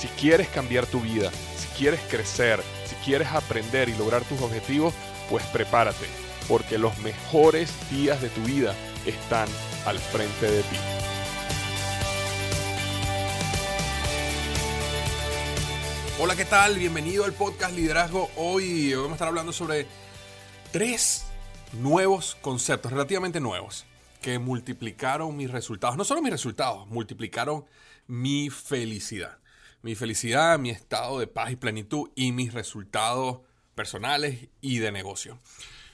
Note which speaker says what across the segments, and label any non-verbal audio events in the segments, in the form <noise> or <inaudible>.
Speaker 1: Si quieres cambiar tu vida, si quieres crecer, si quieres aprender y lograr tus objetivos, pues prepárate, porque los mejores días de tu vida están al frente de ti. Hola, ¿qué tal? Bienvenido al podcast Liderazgo. Hoy vamos a estar hablando sobre tres nuevos conceptos, relativamente nuevos, que multiplicaron mis resultados. No solo mis resultados, multiplicaron mi felicidad. Mi felicidad, mi estado de paz y plenitud y mis resultados personales y de negocio.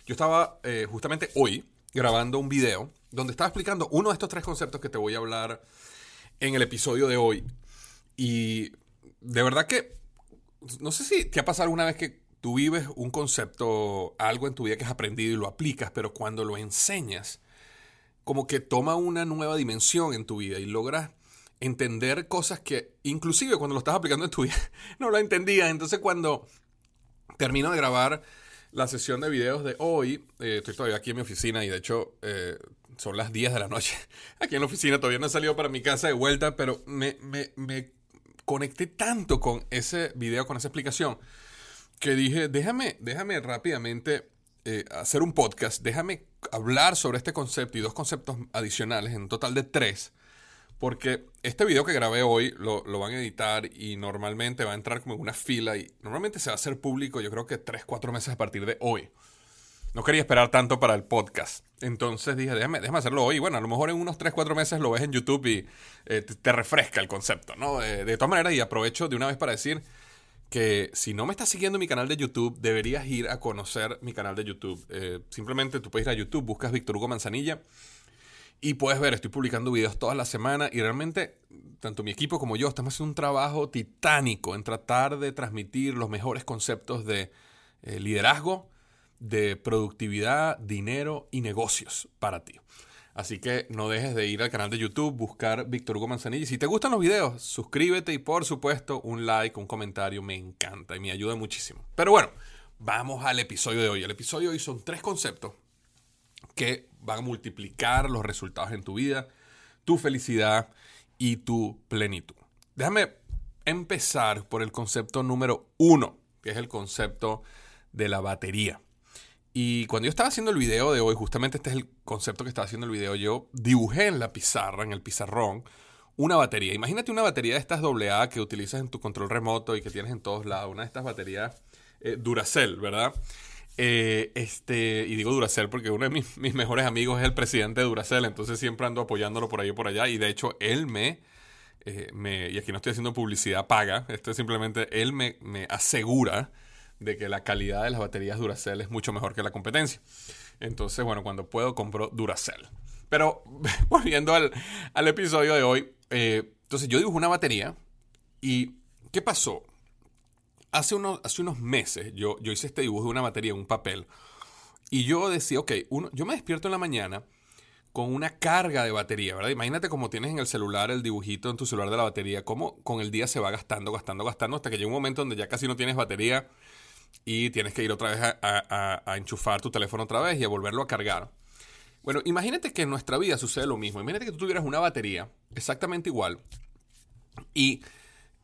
Speaker 1: Yo estaba eh, justamente hoy grabando un video donde estaba explicando uno de estos tres conceptos que te voy a hablar en el episodio de hoy. Y de verdad que, no sé si te ha pasado alguna vez que tú vives un concepto, algo en tu vida que has aprendido y lo aplicas, pero cuando lo enseñas, como que toma una nueva dimensión en tu vida y logras entender cosas que inclusive cuando lo estás aplicando en tu vida <laughs> no lo entendías. Entonces cuando termino de grabar la sesión de videos de hoy, eh, estoy todavía aquí en mi oficina y de hecho eh, son las 10 de la noche. <laughs> Aquí en la oficina todavía no he salido para mi casa de vuelta, pero me, me, me conecté tanto con ese video, con esa explicación que dije, déjame, déjame rápidamente eh, hacer un podcast, déjame hablar sobre este concepto y dos conceptos adicionales, en total de tres, porque este video que grabé hoy lo, van a editar y normalmente va a entrar como en una fila y normalmente se va a hacer público yo creo que tres, cuatro meses a partir de hoy. No quería esperar tanto para el podcast. Entonces dije, déjame, déjame hacerlo hoy. Bueno, a lo mejor en unos 3, 4 meses lo ves en YouTube y eh, te, te, refresca el concepto, ¿no? Eh, de todas maneras, y aprovecho de una vez para decir, que si no me estás siguiendo en mi canal de YouTube, deberías ir a conocer mi canal de YouTube. Eh, simplemente tú puedes ir a YouTube, buscas Víctor Hugo Manzanilla y puedes ver, estoy publicando videos toda la semana y realmente tanto mi equipo como yo estamos haciendo un trabajo titánico en tratar de transmitir los mejores conceptos de eh, liderazgo, de productividad, dinero y negocios para ti. Así que no dejes de ir al canal de YouTube, buscar Víctor Hugo Manzanilla. Y si te gustan los videos, suscríbete y por supuesto un like, un comentario, me encanta y me ayuda muchísimo. Pero bueno, vamos al episodio de hoy. El episodio de hoy son tres conceptos que van a multiplicar los resultados en tu vida, tu felicidad y tu plenitud. Déjame empezar por el concepto número uno, que es el concepto de la batería. Y cuando yo estaba haciendo el video de hoy, justamente este es el concepto que estaba haciendo el video, yo dibujé en la pizarra, en el pizarrón, una batería. Imagínate una batería de estas AA que utilizas en tu control remoto y que tienes en todos lados, una de estas baterías eh, Duracell, ¿verdad? Eh, este, y digo Duracell porque uno de mis, mis, mejores amigos es el presidente de Duracell, entonces siempre ando apoyándolo por ahí y por allá. Y de hecho, él me, eh, me y aquí no estoy haciendo publicidad paga, esto es simplemente, él me, me asegura de que la calidad de las baterías Duracell es mucho mejor que la competencia. Entonces, bueno, cuando puedo compro Duracell. Pero <laughs> volviendo al, al episodio de hoy, eh, entonces yo dibujo una batería y ¿qué pasó? Hace unos, hace unos meses yo, yo hice este dibujo de una batería en un papel y yo decía, ok, uno, yo me despierto en la mañana con una carga de batería, ¿verdad? Imagínate como tienes en el celular el dibujito en tu celular de la batería, cómo con el día se va gastando, gastando, gastando, hasta que llega un momento donde ya casi no tienes batería y tienes que ir otra vez a, a, a, enchufar tu teléfono otra vez y a volverlo a cargar. Bueno, imagínate que en nuestra vida sucede lo mismo. Imagínate que tú tuvieras una batería exactamente igual y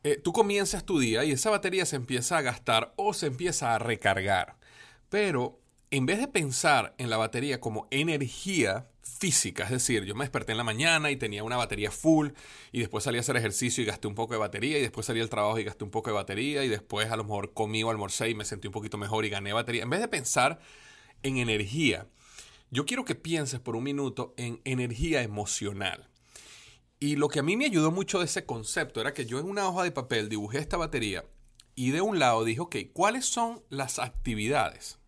Speaker 1: eh, tú comienzas tu día y esa batería se empieza a gastar o se empieza a recargar. Pero en vez de pensar en la batería como energía física, es decir, yo me desperté en la mañana y tenía una batería full y después salí a hacer ejercicio y gasté un poco de batería y después salí al trabajo y gasté un poco de batería y después a lo mejor comí o almorcé y me sentí un poquito mejor y gané batería. En vez de pensar en energía, yo quiero que pienses por un minuto en energía emocional. Y lo que a mí me ayudó mucho de ese concepto era que yo en una hoja de papel dibujé esta batería y de un lado dije, ok, ¿cuáles son las actividades?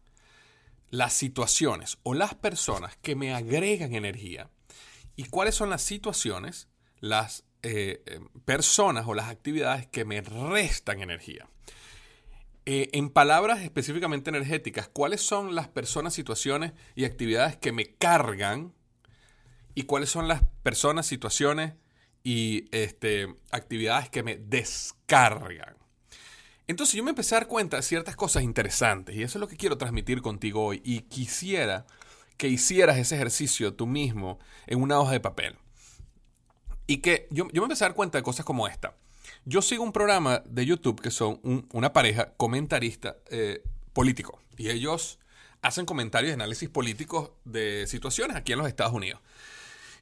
Speaker 1: las situaciones o las personas que me agregan energía y cuáles son las situaciones, las eh, eh, personas o las actividades que me restan energía. Eh, en palabras específicamente energéticas, ¿cuáles son las personas, situaciones y actividades que me cargan? ¿Y cuáles son las personas, situaciones y este, actividades que me descargan? Entonces yo me empecé a dar cuenta de ciertas cosas interesantes y eso es lo que quiero transmitir contigo hoy. Y quisiera que hicieras ese ejercicio tú mismo en una hoja de papel. Y que yo, yo me empecé a dar cuenta de cosas como esta. Yo sigo un programa de YouTube que son una pareja comentarista eh, político. Y ellos hacen comentarios y análisis políticos de situaciones aquí en los Estados Unidos.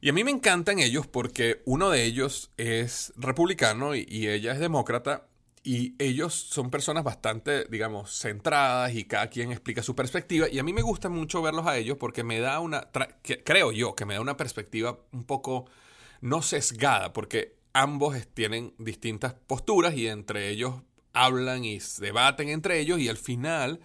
Speaker 1: Y a mí me encantan ellos porque uno de ellos es republicano y, ella es demócrata. Y ellos son personas bastante, digamos, centradas y cada quien explica su perspectiva. Y a mí me gusta mucho verlos a ellos porque me da una, creo yo, que me da una perspectiva un poco no sesgada, porque ambos tienen distintas posturas y entre ellos hablan y debaten entre ellos y al final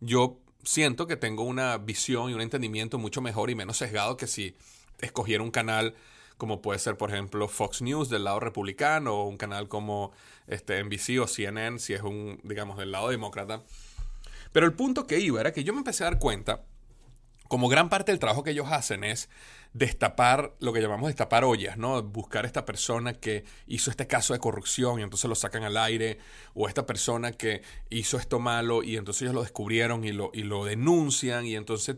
Speaker 1: yo siento que tengo una visión y un entendimiento mucho mejor y menos sesgado que si escogiera un canal como puede ser, por ejemplo, Fox News del lado republicano o un canal como este, NBC o CNN si es un, digamos, del lado demócrata. Pero el punto que iba era que yo me empecé a dar cuenta, como gran parte del trabajo que ellos hacen es destapar lo que llamamos destapar ollas, ¿no? Buscar esta persona que hizo este caso de corrupción y entonces lo sacan al aire, o esta persona que hizo esto malo y entonces ellos lo descubrieron y lo, y lo denuncian y entonces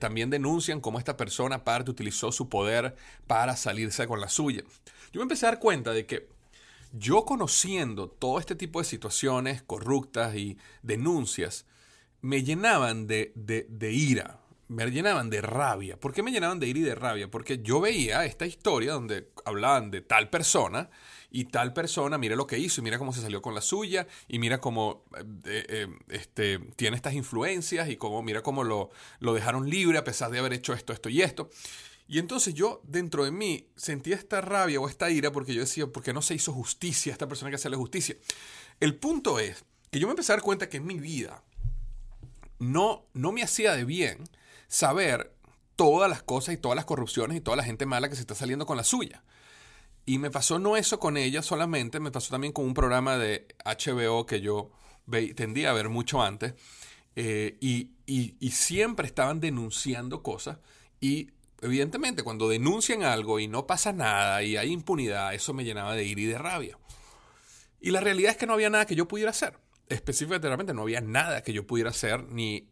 Speaker 1: también denuncian cómo esta persona aparte utilizó su poder para salirse con la suya. Yo me empecé a dar cuenta de que yo conociendo todo este tipo de situaciones corruptas y denuncias, me llenaban de, de, de ira, me llenaban de rabia. ¿Por qué me llenaban de ira y de rabia? Porque yo veía esta historia donde hablaban de tal persona y tal persona, mira lo que hizo y mira cómo se salió con la suya y mira cómo eh, eh, este, tiene estas influencias y cómo, mira cómo lo, lo dejaron libre a pesar de haber hecho esto, esto y esto. Y entonces yo dentro de mí sentía esta rabia o esta ira porque yo decía, ¿por qué no se hizo justicia a esta persona que hace la justicia? El punto es que yo me empecé a dar cuenta que en mi vida no, no me hacía de bien saber todas las cosas y todas las corrupciones y toda la gente mala que se está saliendo con la suya. Y me pasó no eso con ella solamente, me pasó también con un programa de HBO que yo tendía a ver mucho antes. Eh, y, y, siempre estaban denunciando cosas. Y evidentemente cuando denuncian algo y no pasa nada y hay impunidad, eso me llenaba de ira y de rabia. Y la realidad es que no había nada que yo pudiera hacer. Específicamente no había nada que yo pudiera hacer ni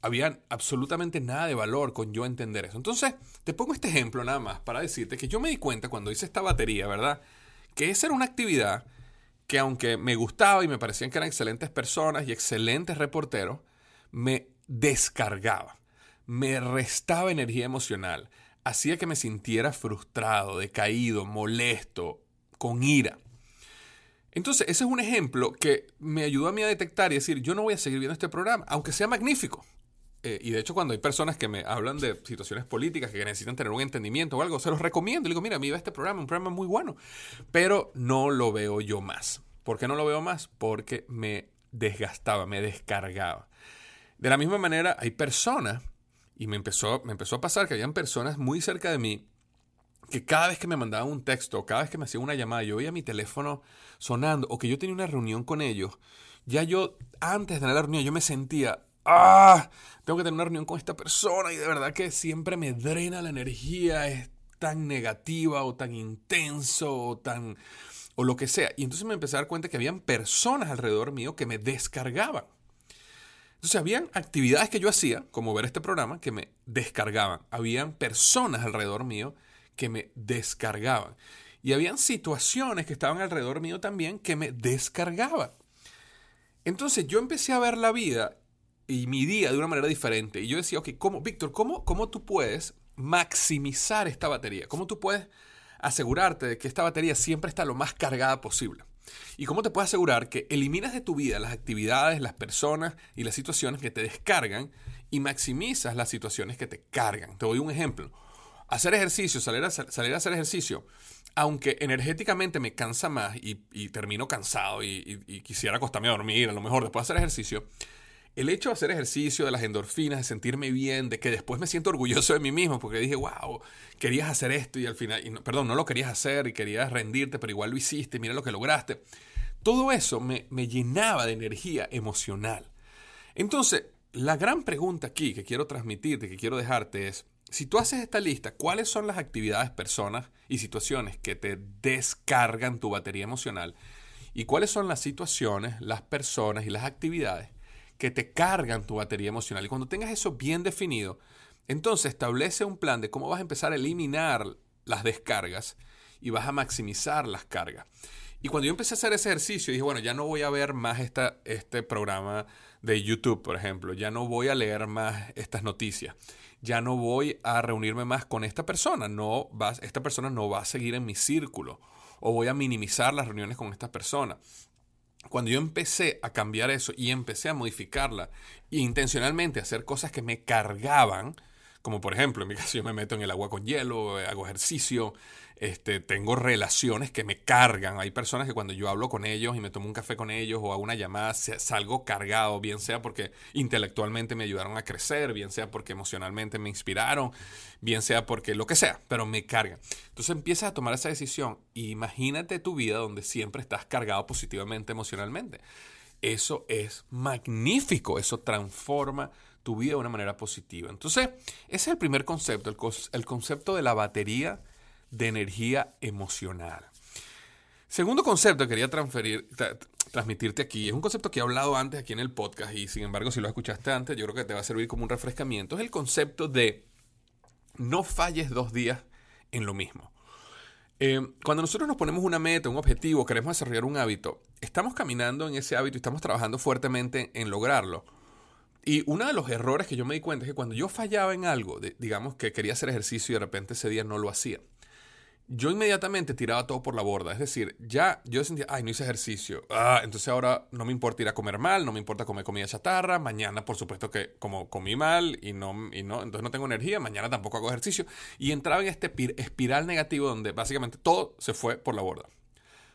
Speaker 1: había absolutamente nada de valor con yo entender eso. Entonces, te pongo este ejemplo nada más para decirte que yo me di cuenta cuando hice esta batería, ¿verdad? Que esa era una actividad que aunque me gustaba y me parecían que eran excelentes personas y excelentes reporteros, me descargaba, me restaba energía emocional, hacía que me sintiera frustrado, decaído, molesto, con ira. Entonces, ese es un ejemplo que me ayudó a mí a detectar y decir, yo no voy a seguir viendo este programa, aunque sea magnífico. Eh, y de hecho, cuando hay personas que me hablan de situaciones políticas que necesitan tener un entendimiento o algo, se los recomiendo. Le digo, mira, mira este programa, un programa muy bueno. Pero no lo veo yo más. ¿Por qué no lo veo más? Porque me desgastaba, me descargaba. De la misma manera, hay personas, y me empezó, me empezó a pasar que habían personas muy cerca de mí que cada vez que me mandaban un texto, cada vez que me hacían una llamada, yo veía mi teléfono sonando, o que yo tenía una reunión con ellos, ya yo, antes de la reunión, yo me sentía ah, tengo que tener una reunión con esta persona y de verdad que siempre me drena la energía, es tan negativa o tan intenso o tan o lo que sea. Y entonces me empecé a dar cuenta que habían personas alrededor mío que me descargaban. Entonces habían actividades que yo hacía, como ver este programa, que me descargaban. Habían personas alrededor mío que me descargaban. Y habían situaciones que estaban alrededor mío también que me descargaban. Entonces yo empecé a ver la vida y mi día de una manera diferente. Y yo decía, ok, ¿cómo, Víctor, ¿cómo, ¿cómo tú puedes maximizar esta batería? ¿Cómo tú puedes asegurarte de que esta batería siempre está lo más cargada posible? ¿Y cómo te puedes asegurar que eliminas de tu vida las actividades, las personas y las situaciones que te descargan y maximizas las situaciones que te cargan? Te doy un ejemplo. Hacer ejercicio, salir a, salir a hacer ejercicio, aunque energéticamente me cansa más y, termino cansado y, y, quisiera acostarme a dormir, a lo mejor después de hacer ejercicio, el hecho de hacer ejercicio, de las endorfinas, de sentirme bien, de que después me siento orgulloso de mí mismo, porque dije, wow, querías hacer esto y al final, perdón, no lo querías hacer y querías rendirte, pero igual lo hiciste, mira lo que lograste. Todo eso me, me llenaba de energía emocional. Entonces, la gran pregunta aquí que quiero transmitirte, que quiero dejarte es, si tú haces esta lista, ¿cuáles son las actividades, personas y situaciones que te descargan tu batería emocional? ¿Y cuáles son las situaciones, las personas y las actividades que te cargan tu batería emocional. Y cuando tengas eso bien definido, entonces establece un plan de cómo vas a empezar a eliminar las descargas y vas a maximizar las cargas. Y cuando yo empecé a hacer ese ejercicio, dije, bueno, ya no voy a ver más esta, este programa de YouTube, por ejemplo, ya no voy a leer más estas noticias, ya no voy a reunirme más con esta persona, no va, esta persona no va a seguir en mi círculo, o voy a minimizar las reuniones con esta persona cuando yo empecé a cambiar eso y empecé a modificarla e intencionalmente hacer cosas que me cargaban, como por ejemplo, en mi <laughs> caso yo me meto en el agua con hielo, hago ejercicio, este, tengo relaciones que me cargan. Hay personas que cuando yo hablo con ellos y me tomo un café con ellos o hago una llamada, salgo cargado, bien sea porque intelectualmente me ayudaron a crecer, bien sea porque emocionalmente me inspiraron, bien sea porque lo que sea, pero me cargan. Entonces empiezas a tomar esa decisión y imagínate tu vida donde siempre estás cargado positivamente emocionalmente. Eso es magnífico, eso transforma tu vida de una manera positiva. Entonces, ese es el primer concepto, el, concepto de la batería de energía emocional. Segundo concepto que quería transferir, transmitirte aquí, es un concepto que he hablado antes aquí en el podcast y sin embargo si lo escuchaste antes yo creo que te va a servir como un refrescamiento, es el concepto de no falles dos días en lo mismo. Eh, cuando nosotros nos ponemos una meta, un objetivo, queremos desarrollar un hábito, estamos caminando en ese hábito y estamos trabajando fuertemente en lograrlo. Y uno de los errores que yo me di cuenta es que cuando yo fallaba en algo, digamos que quería hacer ejercicio y de repente ese día no lo hacía, yo inmediatamente tiraba todo por la borda. Es decir, ya yo sentía, ay, no hice ejercicio. Ah, entonces ahora no me importa ir a comer mal, no me importa comer comida chatarra. Mañana, por supuesto que como comí mal y no, y no, entonces no tengo energía, mañana tampoco hago ejercicio. Y entraba en este espiral negativo donde básicamente todo se fue por la borda.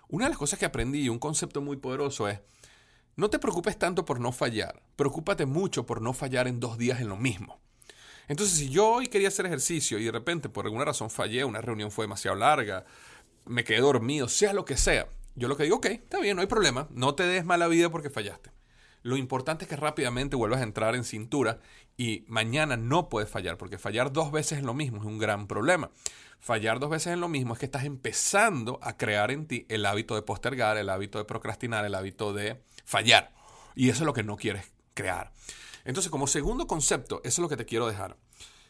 Speaker 1: Una de las cosas que aprendí y un concepto muy poderoso es, no te preocupes tanto por no fallar, preocúpate mucho por no fallar en dos días en lo mismo. Entonces, si yo hoy quería hacer ejercicio y de repente por alguna razón fallé, una reunión fue demasiado larga, me quedé dormido, sea lo que sea, yo lo que digo, ok, está bien, no hay problema, no te des mala vida porque fallaste. Lo importante es que rápidamente vuelvas a entrar en cintura y mañana no puedes fallar, porque fallar dos veces en lo mismo es un gran problema. Fallar dos veces en lo mismo es que estás empezando a crear en ti el hábito de postergar, el hábito de procrastinar, el hábito de fallar. Y eso es lo que no quieres crear. Entonces, como segundo concepto, eso es lo que te quiero dejar.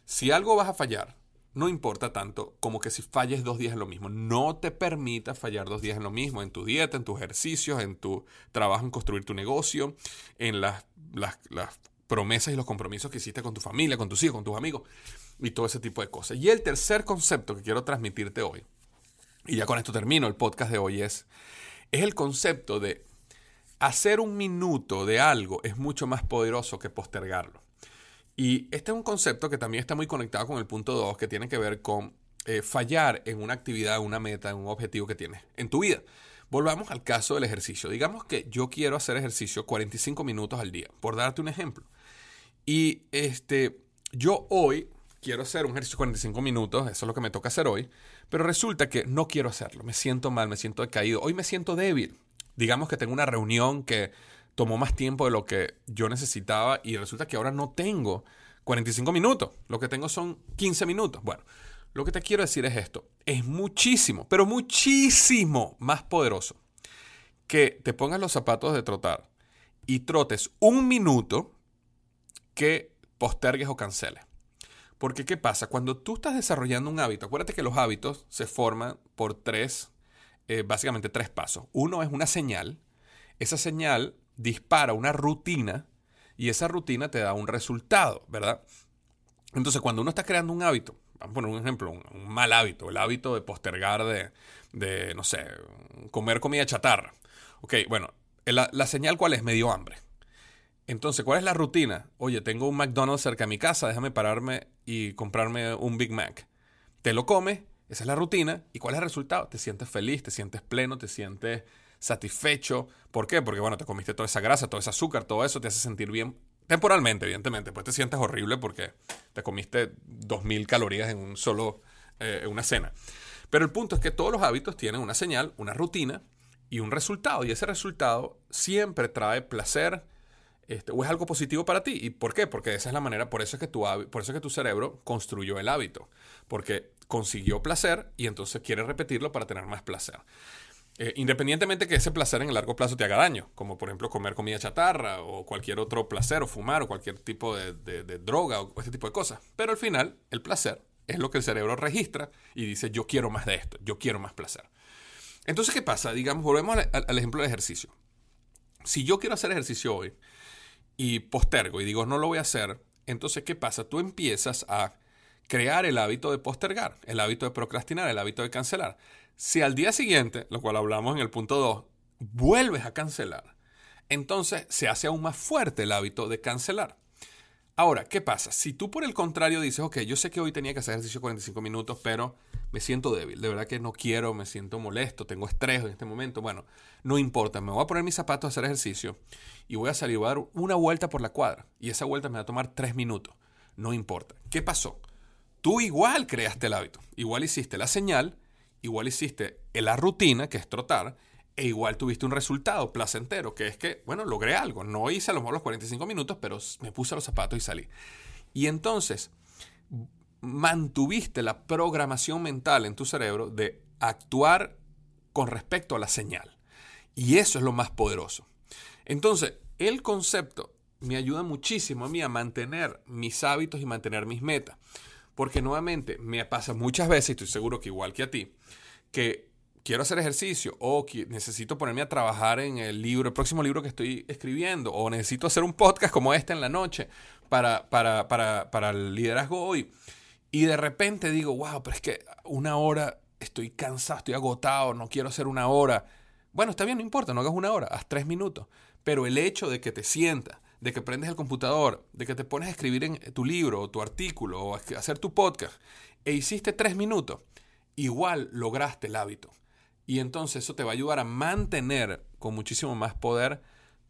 Speaker 1: Si algo vas a fallar, no importa tanto como que si falles dos días en lo mismo. No te permita fallar dos días en lo mismo, en tu dieta, en tus ejercicios, en tu trabajo en construir tu negocio, en las, las, promesas y los compromisos que hiciste con tu familia, con tus hijos, con tus amigos y todo ese tipo de cosas. Y el tercer concepto que quiero transmitirte hoy, y ya con esto termino el podcast de hoy, es, es el concepto de hacer un minuto de algo es mucho más poderoso que postergarlo. Y este es un concepto que también está muy conectado con el punto 2, que tiene que ver con eh, fallar en una actividad, una meta, en un objetivo que tienes en tu vida. Volvamos al caso del ejercicio. Digamos que yo quiero hacer ejercicio 45 minutos al día, por darte un ejemplo. Y este, yo hoy quiero hacer un ejercicio 45 minutos, eso es lo que me toca hacer hoy, pero resulta que no quiero hacerlo, me siento mal, me siento decaído, hoy me siento débil digamos que tengo una reunión que tomó más tiempo de lo que yo necesitaba y resulta que ahora no tengo 45 minutos, lo que tengo son 15 minutos. Bueno, lo que te quiero decir es esto, es muchísimo, pero muchísimo más poderoso que te pongas los zapatos de trotar y trotes un minuto que postergues o canceles. Porque ¿qué pasa? Cuando tú estás desarrollando un hábito, acuérdate que los hábitos se forman por tres eh, básicamente tres pasos. Uno es una señal. Esa señal dispara una rutina y esa rutina te da un resultado, ¿verdad? Entonces, cuando uno está creando un hábito, vamos a poner un ejemplo, un, mal hábito, el hábito de postergar de, de, no sé, comer comida chatarra. Ok, bueno, la, señal cuál es? Me dio hambre. Entonces, ¿cuál es la rutina? Oye, tengo un McDonald's cerca de mi casa, déjame pararme y comprarme un Big Mac. Te lo comes esa es la rutina. ¿Y cuál es el resultado? Te sientes feliz, te sientes pleno, te sientes satisfecho. ¿Por qué? Porque, bueno, te comiste toda esa grasa, todo ese azúcar, todo eso te hace sentir bien Temporalmente, evidentemente. Pues te sientes horrible porque te comiste 2.000 calorías en un solo, eh, una cena. Pero el punto es que todos los hábitos tienen una señal, una rutina y un resultado. Y ese resultado siempre trae placer este, o es algo positivo para ti. ¿Y por qué? Porque esa es la manera, por eso es que tu, por eso es que tu cerebro construyó el hábito. Porque consiguió placer y entonces quiere repetirlo para tener más placer. Eh, independientemente que ese placer en el largo plazo te haga daño, como por ejemplo comer comida chatarra o cualquier otro placer o fumar o cualquier tipo de, droga o ese tipo de cosas. Pero al final, el placer es lo que el cerebro registra y dice, yo quiero más de esto, yo quiero más placer. Entonces, ¿qué pasa? Digamos, volvemos al, ejemplo del ejercicio. Si yo quiero hacer ejercicio hoy y postergo y digo, no lo voy a hacer, entonces, ¿qué pasa? Tú empiezas a crear el hábito de postergar, el hábito de procrastinar, el hábito de cancelar. Si al día siguiente, lo cual hablamos en el punto 2, vuelves a cancelar, entonces se hace aún más fuerte el hábito de cancelar. Ahora, ¿qué pasa? Si tú por el contrario dices, ok, yo sé que hoy tenía que hacer ejercicio 45 minutos, pero me siento débil, de verdad que no quiero, me siento molesto, tengo estrés en este momento, bueno, no importa, me voy a poner mis zapatos a hacer ejercicio y voy a salir, voy a dar una vuelta por la cuadra y esa vuelta me va a tomar 3 minutos, no importa. ¿Qué pasó? Tú igual creaste el hábito, igual hiciste la señal, igual hiciste la rutina, que es trotar, e igual tuviste un resultado placentero, que es que, bueno, logré algo. No hice a lo mejor los 45 minutos, pero me puse los zapatos y salí. Y entonces mantuviste la programación mental en tu cerebro de actuar con respecto a la señal. Y eso es lo más poderoso. Entonces, el concepto me ayuda muchísimo a mí a mantener mis hábitos y mantener mis metas. Porque nuevamente me pasa muchas veces, y estoy seguro que igual que a ti, que quiero hacer ejercicio o necesito ponerme a trabajar en el libro, el próximo libro que estoy escribiendo, o necesito hacer un podcast como este en la noche para, para, para, para el liderazgo hoy. Y de repente digo, wow, pero es que una hora estoy cansado, estoy agotado, no quiero hacer una hora. Bueno, está bien, no importa, no hagas una hora, haz tres minutos. Pero el hecho de que te sientas, de que prendes el computador, de que te pones a escribir en tu libro o tu artículo o hacer tu podcast e hiciste tres minutos, igual lograste el hábito. Y entonces eso te va a ayudar a mantener con muchísimo más poder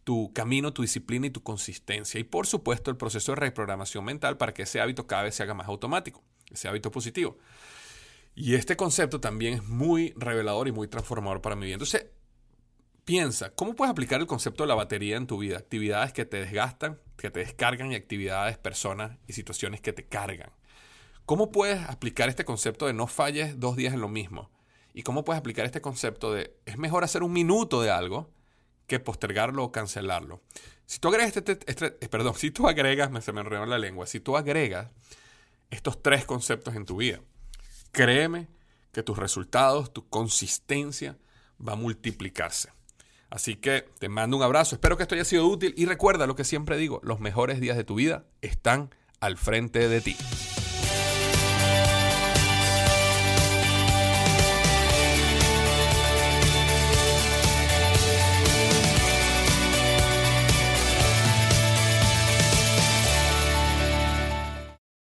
Speaker 1: tu camino, tu disciplina y tu consistencia. Y por supuesto el proceso de reprogramación mental para que ese hábito cada vez se haga más automático, ese hábito positivo. Y este concepto también es muy revelador y muy transformador para mi vida. Entonces, piensa, ¿cómo puedes aplicar el concepto de la batería en tu vida? Actividades que te desgastan, que te descargan y actividades, personas y situaciones que te cargan. ¿Cómo puedes aplicar este concepto de no falles dos días en lo mismo? ¿Y cómo puedes aplicar este concepto de es mejor hacer un minuto de algo que postergarlo o cancelarlo? Si tú agregas este, este, este eh, perdón, <laughs> si tú agregas, me, se me enredó la lengua, si tú agregas estos tres conceptos en tu vida, créeme que tus resultados, tu consistencia va a multiplicarse. Así que te mando un abrazo, espero que esto haya sido útil y recuerda lo que siempre digo, los mejores días de tu vida están al frente de ti.